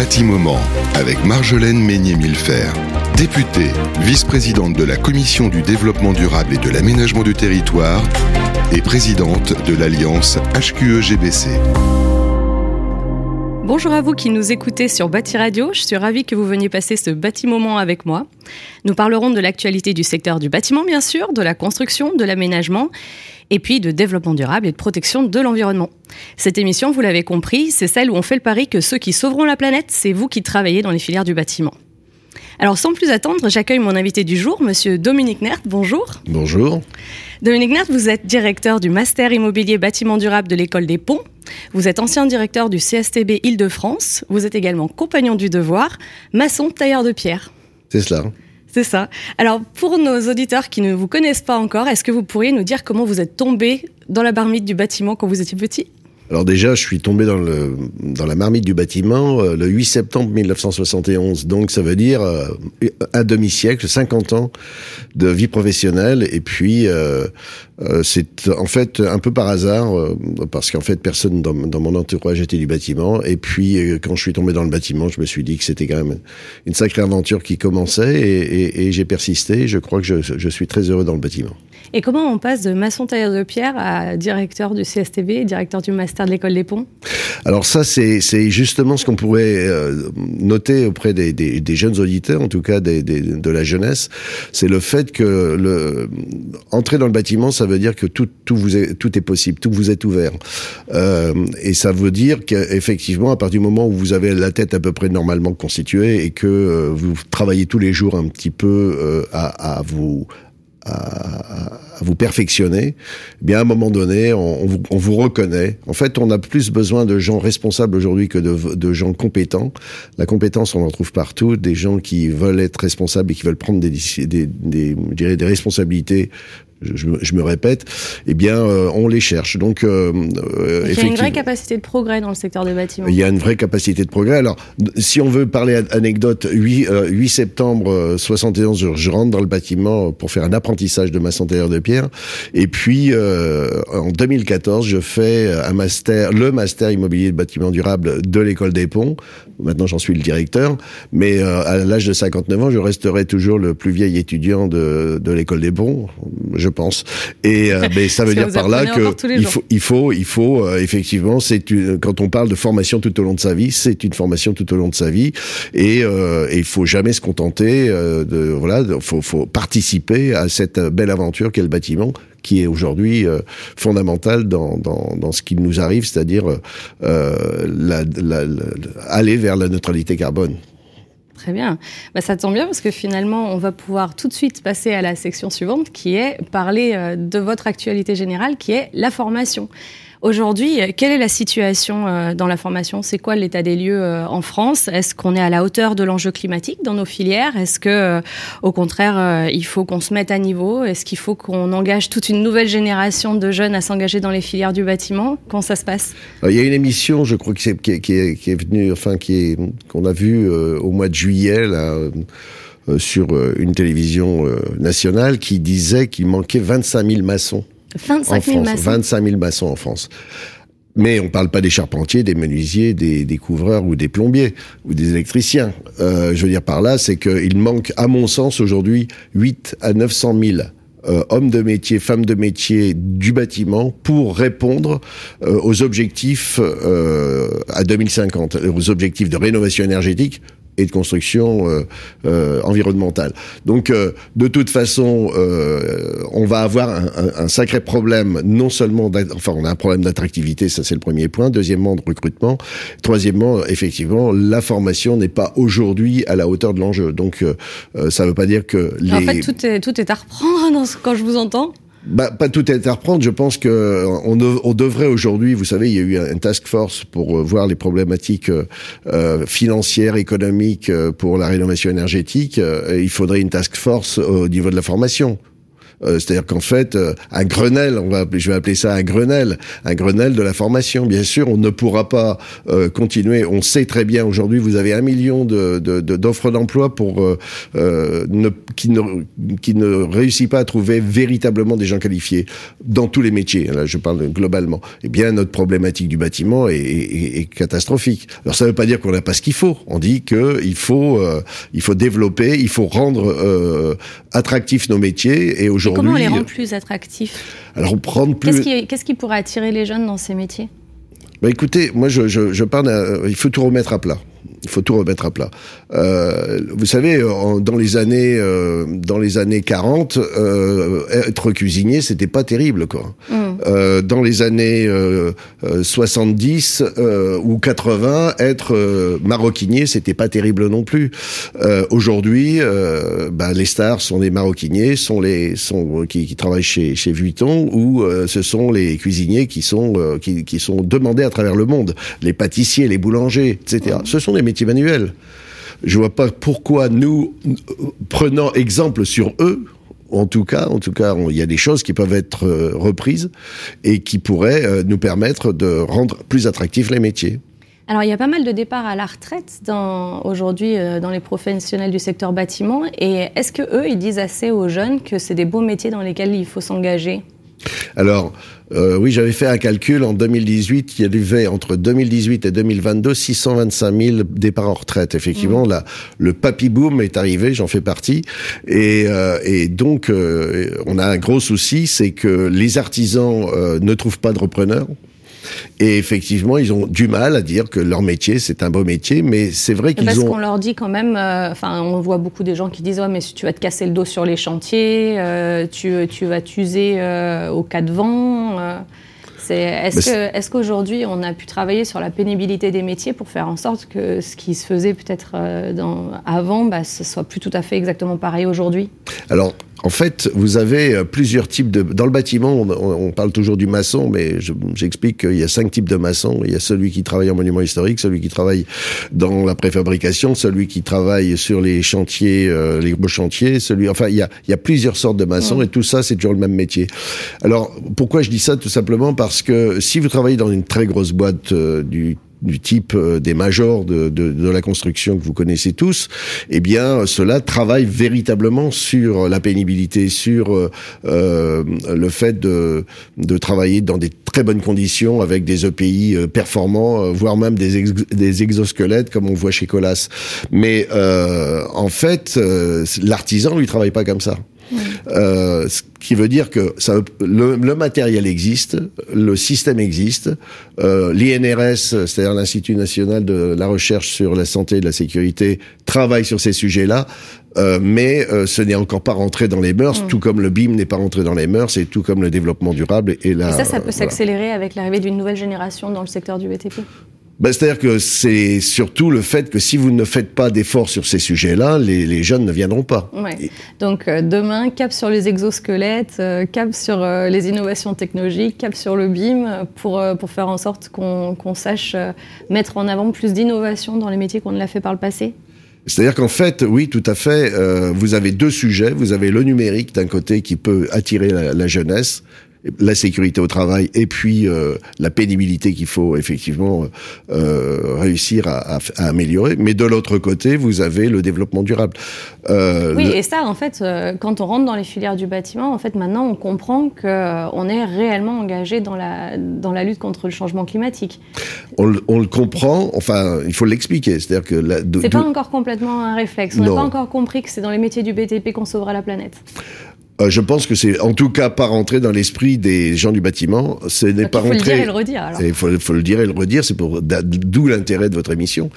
Bâtiment avec Marjolaine Meignet-Millefer, députée, vice-présidente de la Commission du développement durable et de l'aménagement du territoire et présidente de l'Alliance HQE-GBC. Bonjour à vous qui nous écoutez sur Bâti Radio. Je suis ravie que vous veniez passer ce bâtiment avec moi. Nous parlerons de l'actualité du secteur du bâtiment, bien sûr, de la construction, de l'aménagement, et puis de développement durable et de protection de l'environnement. Cette émission, vous l'avez compris, c'est celle où on fait le pari que ceux qui sauveront la planète, c'est vous qui travaillez dans les filières du bâtiment. Alors sans plus attendre, j'accueille mon invité du jour, monsieur Dominique Nert. Bonjour. Bonjour. Dominique Nert, vous êtes directeur du Master Immobilier Bâtiment Durable de l'École des Ponts. Vous êtes ancien directeur du CSTB Île-de-France. Vous êtes également compagnon du devoir, maçon tailleur de pierre. C'est cela. C'est ça. Alors, pour nos auditeurs qui ne vous connaissent pas encore, est-ce que vous pourriez nous dire comment vous êtes tombé dans la barmite du bâtiment quand vous étiez petit? Alors déjà, je suis tombé dans, le, dans la marmite du bâtiment euh, le 8 septembre 1971. Donc ça veut dire euh, un demi-siècle, 50 ans de vie professionnelle. Et puis, euh, c'est en fait un peu par hasard, parce qu'en fait, personne dans, dans, mon entourage était du bâtiment. Et puis, quand je suis tombé dans le bâtiment, je me suis dit que c'était quand même une sacrée aventure qui commençait. Et, et, et j'ai persisté. Je crois que je, je suis très heureux dans le bâtiment. Et comment on passe de maçon tailleur de pierre à directeur du CSTB, directeur du master de l'école des ponts Alors ça, c'est justement ce qu'on pourrait euh, noter auprès des, jeunes auditeurs, en tout cas de la jeunesse, c'est le fait que le, entrer dans le bâtiment, ça veut dire que tout, tout, est, possible, tout vous est ouvert. Euh, et ça veut dire qu'effectivement, à partir du moment où vous avez la tête à peu près normalement constituée et que euh, vous travaillez tous les jours un petit peu à vous à, vous perfectionner, eh bien à un moment donné, on, vous, on, vous, reconnaît. En fait, on a plus besoin de gens responsables aujourd'hui que de, de, gens compétents. La compétence, on en trouve partout. Des gens qui veulent être responsables et qui veulent prendre des, des, des, des responsabilités je, je, me répète, eh bien, euh, on les cherche. Donc, euh, il y a une vraie capacité de progrès dans le secteur des bâtiments. Il y a une vraie capacité de progrès. Alors, si on veut parler anecdote, 8, 8 euh, septembre 71, je, je, rentre dans le bâtiment pour faire un apprentissage de maçon tailleur de pierre. Et puis, euh, en 2014, je fais un master, le master immobilier de bâtiment durable de l'école des ponts. Maintenant, j'en suis le directeur. Mais à l'âge de 59 ans, je resterai toujours le plus vieil étudiant de, de l'école des ponts. Je pense. Et euh, mais ça veut dire par là que il faut, il faut, il faut euh, effectivement, c'est quand on parle de formation tout au long de sa vie, c'est une formation tout au long de sa vie, et, euh, et il faut jamais se contenter euh, de voilà, faut, faut participer à cette belle aventure qu'est le bâtiment qui est aujourd'hui euh, fondamental dans, dans, dans, ce qui nous arrive, c'est-à-dire euh, la, la, la, aller vers la neutralité carbone. Très bien. Bah, ça tombe bien parce que finalement, on va pouvoir tout de suite passer à la section suivante qui est parler euh, de votre actualité générale, qui est la formation. Aujourd'hui, quelle est la situation euh, dans la formation? C'est quoi l'état des lieux euh, en France? Est-ce qu'on est à la hauteur de l'enjeu climatique dans nos filières? Est-ce que, au contraire, il faut qu'on se mette à niveau? Est-ce qu'il faut qu'on engage toute une nouvelle génération de jeunes à s'engager dans les filières du bâtiment? Comment ça se passe? Il y a une émission, je crois, qui est, qui est, venue, enfin, qu'on a vue au mois de juillet. Là, sur une télévision nationale qui disait qu'il manquait 25 000 maçons 25 000 maçons. 25 000 maçons en France. Mais on parle pas des charpentiers, des menuisiers, des, des couvreurs ou des plombiers ou des électriciens. Euh, je veux dire par là, c'est qu'il manque, à mon sens, aujourd'hui, 8 à 900 000 euh, hommes de métier, femmes de métier du bâtiment pour répondre euh, aux objectifs euh, à 2050, aux objectifs de rénovation énergétique et de construction euh, euh, environnementale. Donc, euh, de toute façon, on va avoir un, un, un, sacré problème, non seulement, enfin, on a un problème d'attractivité, ça c'est le premier point. Deuxièmement, de recrutement. Troisièmement, effectivement, la formation n'est pas aujourd'hui à la hauteur de l'enjeu. Donc, ça ne veut pas dire que les... En fait, tout est, tout est à reprendre dans ce, quand je vous entends bah, pas tout est à reprendre. Je pense que on, on devrait aujourd'hui, vous savez, il y a eu un task force pour euh, voir les problématiques euh, euh financières, économiques pour la rénovation énergétique. il faudrait une task force au niveau de la formation. Euh, c'est-à-dire qu'en fait, euh, un Grenelle, on va, je vais appeler ça un Grenelle, un Grenelle de la formation. Bien sûr, on ne pourra pas euh, continuer. On sait très bien aujourd'hui, vous avez un million de, d'offres d'emploi pour ne, qui ne qui ne réussit pas à trouver véritablement des gens qualifiés dans tous les métiers. Là, je parle globalement. Eh bien, notre problématique du bâtiment est, est, catastrophique. Alors, ça ne veut pas dire qu'on n'a pas ce qu'il faut. On dit que il faut il faut développer, il faut rendre attractifs nos métiers. Et aujourd'hui Comment on les rend plus attractifs Alors, prendre plus. Qu'est-ce qui, qu'est-ce qui pourrait attirer les jeunes dans ces métiers? Bah écoutez, moi je, je, je parle, il faut tout remettre à plat. Il faut tout remettre à plat. Euh, vous savez, dans les années, euh, dans les années 40, euh, être cuisinier, c'était pas terrible, quoi. Mm. Dans les années 70 ou 80, être maroquinier, c'était pas terrible non plus. Aujourd'hui, bah, les stars sont des maroquiniers, sont les, sont qui, qui travaillent chez chez Vuitton, ou ce sont les cuisiniers qui sont qui, qui sont demandés à travers le monde, les pâtissiers, les boulangers, etc. Mm. Ce sont des métiers manuels. Je vois pas pourquoi nous, prenant exemple sur eux, en tout cas, en tout cas, il y a des choses qui peuvent être euh, reprises et qui pourraient euh, nous permettre de rendre plus attractifs les métiers. Alors, il y a pas mal de départs à la retraite aujourd'hui euh, dans les professionnels du secteur bâtiment. Et est-ce que eux, ils disent assez aux jeunes que c'est des beaux métiers dans lesquels il faut s'engager? Alors, euh, oui, j'avais fait un calcul en 2018. Il y avait entre 2018 et 2022 625 000 départs en retraite. Effectivement, mmh. là, le papy boom est arrivé. J'en fais partie. Et, euh, et donc, euh, on a un gros souci, c'est que les artisans ne trouvent pas de repreneurs. Et effectivement, ils ont du mal à dire que leur métier, c'est un beau métier, mais c'est vrai qu'ils ont... Parce qu'on leur dit quand même, euh, enfin, on voit beaucoup des gens qui disent, ouais, mais tu vas te casser le dos sur les chantiers, euh, tu, tu, vas t'user euh, au cas de vent. Est-ce qu'aujourd'hui, on a pu travailler sur la pénibilité des métiers pour faire en sorte que ce qui se faisait peut-être avant, bah, ce soit plus tout à fait exactement pareil aujourd'hui? Alors, en fait, vous avez euh, plusieurs types de... Dans le bâtiment, on, parle toujours du maçon, mais j'explique qu'il y a cinq types de maçons. Il y a celui qui travaille en monument historique, celui qui travaille dans la préfabrication, celui qui travaille sur les chantiers, euh, les beaux chantiers, celui... Enfin, il y a, il y a plusieurs sortes de maçons, et tout ça, c'est toujours le même métier. Alors, pourquoi je dis ça? Tout simplement parce que si vous travaillez dans une très grosse boîte euh, du du type euh, des majors de, de, de, la construction que vous connaissez tous, eh bien, cela travaille véritablement sur la pénibilité, sur euh, euh le fait de, de travailler dans des très bonnes conditions avec des EPI euh, performants, voire même des, des exosquelettes comme on voit chez Colas. Mais euh, en fait, l'artisan lui travaille pas comme ça. Euh, ce qui veut dire que ça, le, le, matériel existe, le système existe, euh, l'INRS, c'est-à-dire l'Institut national de la recherche sur la santé et la sécurité, travaille sur ces sujets-là. Euh, mais euh, ce n'est encore pas rentré dans les mœurs, mm. tout comme le BIM n'est pas rentré dans les mœurs, et tout comme le développement durable. Et, là, et ça, ça peut s'accélérer avec l'arrivée d'une nouvelle génération dans le secteur du BTP ben, C'est-à-dire que c'est surtout le fait que si vous ne faites pas d'efforts sur ces sujets-là, les, les, jeunes ne viendront pas. Ouais. Donc euh, demain, cap sur les exosquelettes, euh, cap sur euh, les innovations technologiques, cap sur le BIM, pour, pour faire en sorte qu'on sache mettre en avant plus d'innovation dans les métiers qu'on ne l'a fait par le passé c'est-à-dire qu'en fait, oui, tout à fait, vous avez deux sujets. Vous avez le numérique d'un côté qui peut attirer la, la jeunesse, la sécurité au travail et puis euh, la pénibilité qu'il faut effectivement euh, réussir à, à, améliorer. Mais de l'autre côté, vous avez le développement durable. Euh, oui, et ça, en fait, euh, quand on rentre dans les filières du bâtiment, en fait, maintenant, on comprend qu'on euh, est réellement engagé dans la, dans la lutte contre le changement climatique. On, on le comprend, enfin, il faut l'expliquer. C'est-à-dire que... C'est pas encore complètement un réflexe. On n'a pas encore compris que c'est dans les métiers du BTP qu'on sauvera la planète. Euh, je pense que c'est en tout cas pas rentré dans l'esprit des gens du bâtiment. Ce n'est pas rentré. Il faut le dire et le redire. Alors. Il faut, faut, le dire et le redire. C'est pour d'où l'intérêt de votre émission.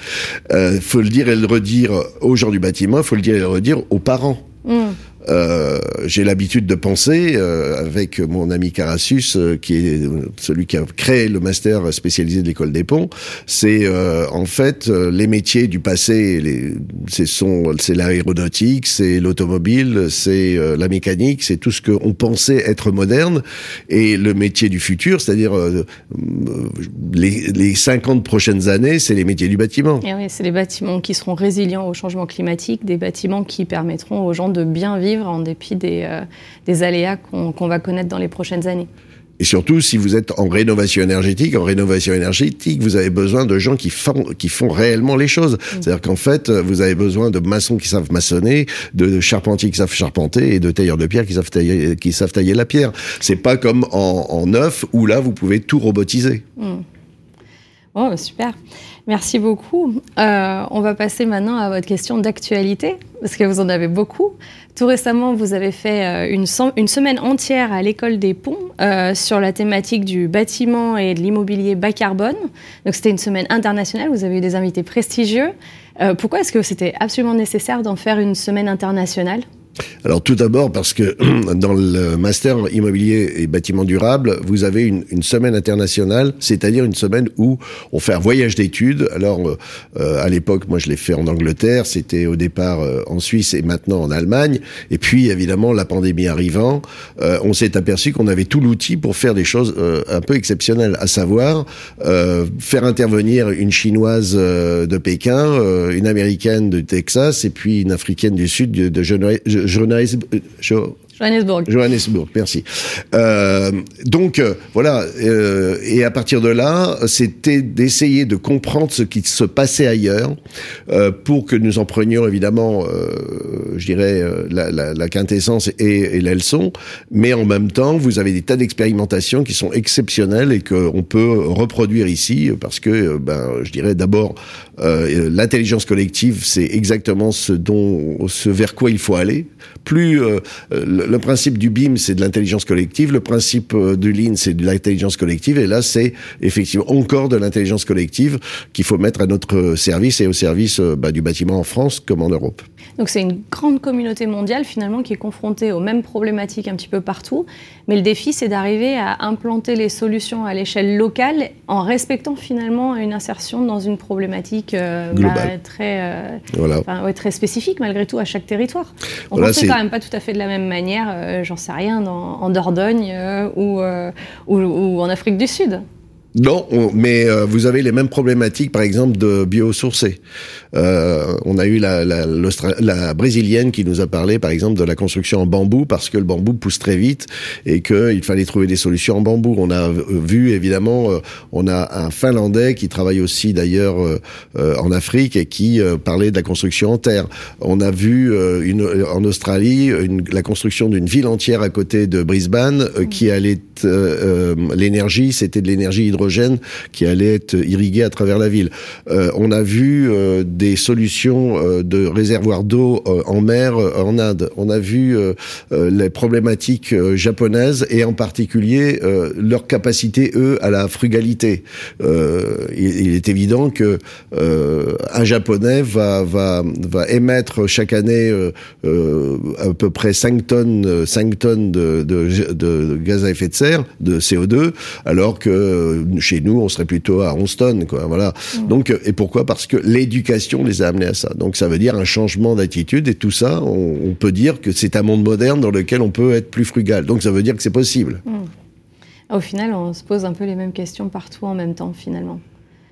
Il euh, faut le dire et le redire aux gens du bâtiment. Il faut le dire et le redire aux parents. Mm. Euh, j'ai l'habitude de penser, euh, avec mon ami Carassus, euh, qui est celui qui a créé le master spécialisé de l'école des ponts, c'est en fait les métiers du passé, c'est l'aéronautique, c'est l'automobile, c'est la mécanique, c'est tout ce qu'on pensait être moderne, et le métier du futur, c'est-à-dire les, les 50 prochaines années, c'est les métiers du bâtiment. Oui, c'est les bâtiments qui seront résilients au changement climatique, des bâtiments qui permettront aux gens de bien vivre survivre en dépit des, des aléas qu'on va connaître dans les prochaines années. Et surtout, si vous êtes en rénovation énergétique, en rénovation énergétique, vous avez besoin de gens qui font, qui font réellement les choses. Mm. C'est-à-dire qu'en fait, vous avez besoin de maçons qui savent maçonner, de charpentiers qui savent charpenter et de tailleurs de pierre qui savent tailler, qui savent tailler la pierre. C'est pas comme en, en neuf où là, vous pouvez tout robotiser. Mm. Oh, super. Merci beaucoup. Euh, on va passer maintenant à votre question d'actualité, parce que vous en avez beaucoup. Tout récemment, vous avez fait euh, une, semaine entière à l'école des ponts euh, sur la thématique du bâtiment et de l'immobilier bas carbone. Donc c'était une semaine internationale, vous avez eu des invités prestigieux. pourquoi est-ce que c'était absolument nécessaire d'en faire une semaine internationale? Alors tout d'abord parce que dans le master immobilier et bâtiment durable, vous avez une, semaine internationale, c'est-à-dire une semaine où on fait un voyage d'études. Alors euh, à l'époque, moi je l'ai fait en Angleterre, c'était au départ euh, en Suisse et maintenant en Allemagne. Et puis évidemment la pandémie arrivant, euh, on s'est aperçu qu'on avait tout l'outil pour faire des choses un peu exceptionnelles, à savoir faire intervenir une chinoise de Pékin, une américaine de Texas et puis une africaine du sud de, de journalisme, Johannesburg. Johannesburg, merci. Euh, donc euh, voilà, euh, et à partir de là, c'était d'essayer de comprendre ce qui se passait ailleurs pour que nous en prenions évidemment, je dirais, la, quintessence et, et, la leçon, mais en même temps, vous avez des tas d'expérimentations qui sont exceptionnelles et qu'on peut reproduire ici parce que, ben, je dirais d'abord, l'intelligence collective, c'est exactement ce dont, ce vers quoi il faut aller. Plus principe du BIM, c'est de l'intelligence collective. Le principe euh, du Lean, c'est de l'intelligence collective. Et là, c'est effectivement encore de l'intelligence collective qu'il faut mettre à notre service et au service euh, bah, du bâtiment en France comme en Europe. Donc c'est une grande communauté mondiale finalement qui est confrontée aux mêmes problématiques un petit peu partout. Mais le défi, c'est d'arriver à implanter les solutions à l'échelle locale en respectant finalement une insertion dans une problématique euh, bah, très, voilà. ouais, très spécifique malgré tout à chaque territoire. On ne fait quand même pas tout à fait de la même manière euh, j'en sais rien, en Dordogne euh, euh, ou, ou, en Afrique du Sud. Non, mais vous avez les mêmes problématiques, par exemple, de biosourcés. Euh, on a eu la, la, la, brésilienne qui nous a parlé, par exemple, de la construction en bambou parce que le bambou pousse très vite et qu'il fallait trouver des solutions en bambou. On a vu évidemment, euh, on a un Finlandais qui travaille aussi d'ailleurs euh, en Afrique et qui parlait de la construction en terre. On a vu une, en Australie une, la construction d'une ville entière à côté de Brisbane qui allait l'énergie, c'était de l'énergie qui allait être irriguée à travers la ville. on a vu des solutions euh, de réservoirs d'eau euh, en mer euh, en Inde. On a vu les problématiques japonaises et en particulier leur capacité eux à la frugalité. il, est évident que un japonais va émettre chaque année à peu près 5 tonnes 5 tonnes de, de, de, gaz à effet de serre de CO2 alors que chez nous on serait plutôt à 11 tonnes quoi voilà. Mmh. Donc et pourquoi? Parce que l'éducation les a amenés à ça. Donc ça veut dire un changement d'attitude et tout ça, on, peut dire que c'est un monde moderne dans lequel on peut être plus frugal. Donc ça veut dire que c'est possible. Hmm. Au final, on se pose un peu les mêmes questions partout en même temps, finalement.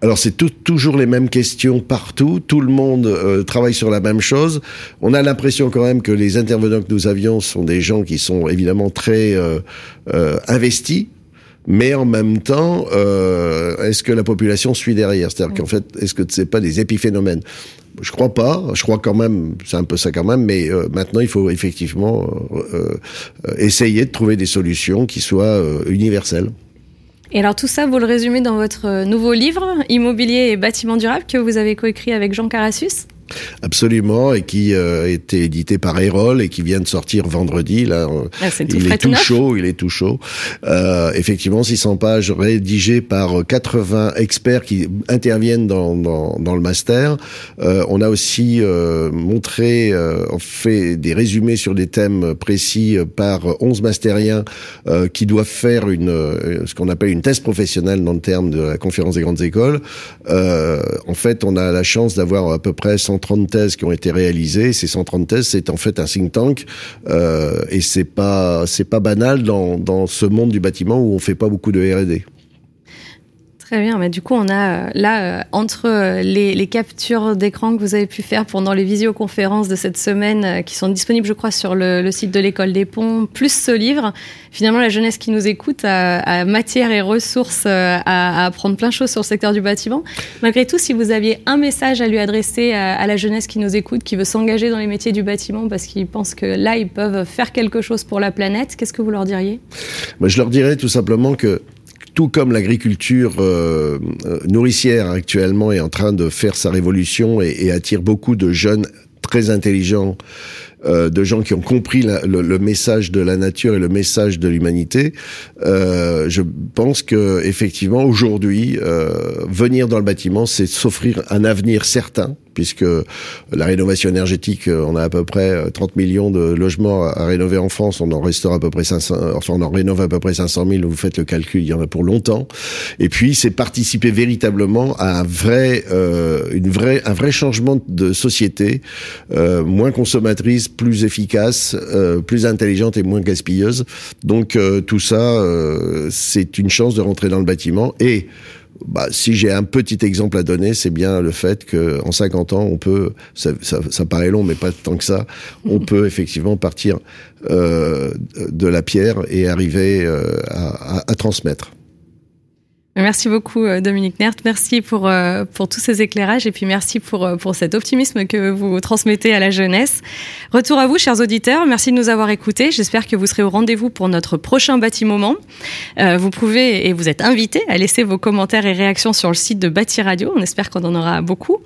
Alors c'est toujours les mêmes questions partout, tout le monde euh, travaille sur la même chose. On a l'impression quand même que les intervenants que nous avions sont des gens qui sont évidemment très euh, euh, investis mais en même temps, euh, est-ce que la population suit derrière? C'est-à-dire qu'en fait, est-ce que c'est pas des épiphénomènes? Je crois pas. Je crois quand même, c'est un peu ça quand même. Mais euh, maintenant, il faut effectivement euh, essayer de trouver des solutions qui soient universelles. Et alors tout ça, vous le résumez dans votre nouveau livre, Immobilier et bâtiment durable, que vous avez coécrit avec Jean Carassus? Absolument, et qui euh, a été édité par Erol et qui vient de sortir vendredi. Là, ah, il est tout chaud, il est tout chaud. Euh, effectivement, 600 pages rédigées par 80 experts qui interviennent dans, dans, dans le master. Euh, on a aussi euh, montré, euh, fait des résumés sur des thèmes précis par 11 mastériens euh, qui doivent faire une ce qu'on appelle une thèse professionnelle dans le terme de la conférence des grandes écoles. en fait, on a la chance d'avoir à peu près 100 130 thèses qui ont été réalisées. Ces 130 thèses, c'est en fait un think tank euh, et c'est pas c'est pas banal dans, dans ce monde du bâtiment où on fait pas beaucoup de R&D. Très bien, mais du coup, on a euh, là, euh, entre euh, les, captures d'écran que vous avez pu faire pendant les visioconférences de cette semaine, qui sont disponibles, je crois, sur le, site de l'école des ponts, plus ce livre, finalement, la jeunesse qui nous écoute a, matière et ressources à, apprendre plein de choses sur le secteur du bâtiment. Malgré tout, si vous aviez un message à lui adresser à, la jeunesse qui nous écoute, qui veut s'engager dans les métiers du bâtiment parce qu'ils pensent que là, ils peuvent faire quelque chose pour la planète, qu'est-ce que vous leur diriez? Bah, Je leur dirais tout simplement que tout comme l'agriculture euh, euh, nourricière actuellement est en train de faire sa révolution et, attire beaucoup de jeunes très intelligents, euh, de gens qui ont compris le, message de la nature et le message de l'humanité. je pense que effectivement aujourd'hui, venir dans le bâtiment, c'est s'offrir un avenir certain puisque la rénovation énergétique, euh, on a à peu près 30 euh, millions de logements à, rénover en France, on en restaure à peu près 500, euh, enfin on en rénove à peu près 500 000, vous faites le calcul, il y en a pour longtemps. Et puis c'est participer véritablement à un vrai, une vraie, un vrai changement de société, moins consommatrice, plus efficace, plus intelligente et moins gaspilleuse. Donc tout ça, c'est une chance de rentrer dans le bâtiment et bah, si j'ai un petit exemple à donner, c'est bien le fait qu'en 50 ans, on peut, ça, ça, ça, paraît long, mais pas tant que ça, on peut effectivement partir euh, de la pierre et arriver euh, à, à, à transmettre. Merci beaucoup euh, Dominique Nert, merci pour, euh, pour tous ces éclairages et puis merci pour, euh, pour cet optimisme que vous transmettez à la jeunesse. Retour à vous chers auditeurs, merci de nous avoir écoutés. J'espère que vous serez au rendez-vous pour notre prochain bâtiment. Vous pouvez et vous êtes invités à laisser vos commentaires et réactions sur le site de Bâti Radio. On espère qu'on en aura beaucoup.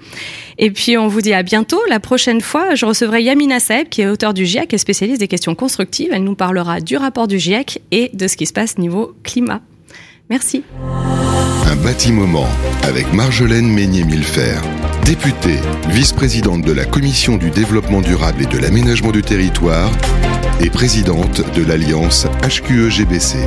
Et puis on vous dit à bientôt. La prochaine fois, je recevrai Yamina Saeb qui est auteur du GIEC et spécialiste des questions constructives. Elle nous parlera du rapport du GIEC et de ce qui se passe niveau climat. Merci. Un bâtiment avec Marjolaine Meignet-Millefer, députée, vice-présidente de la Commission du développement durable et de l'aménagement du territoire et présidente de l'Alliance HQE-GBC.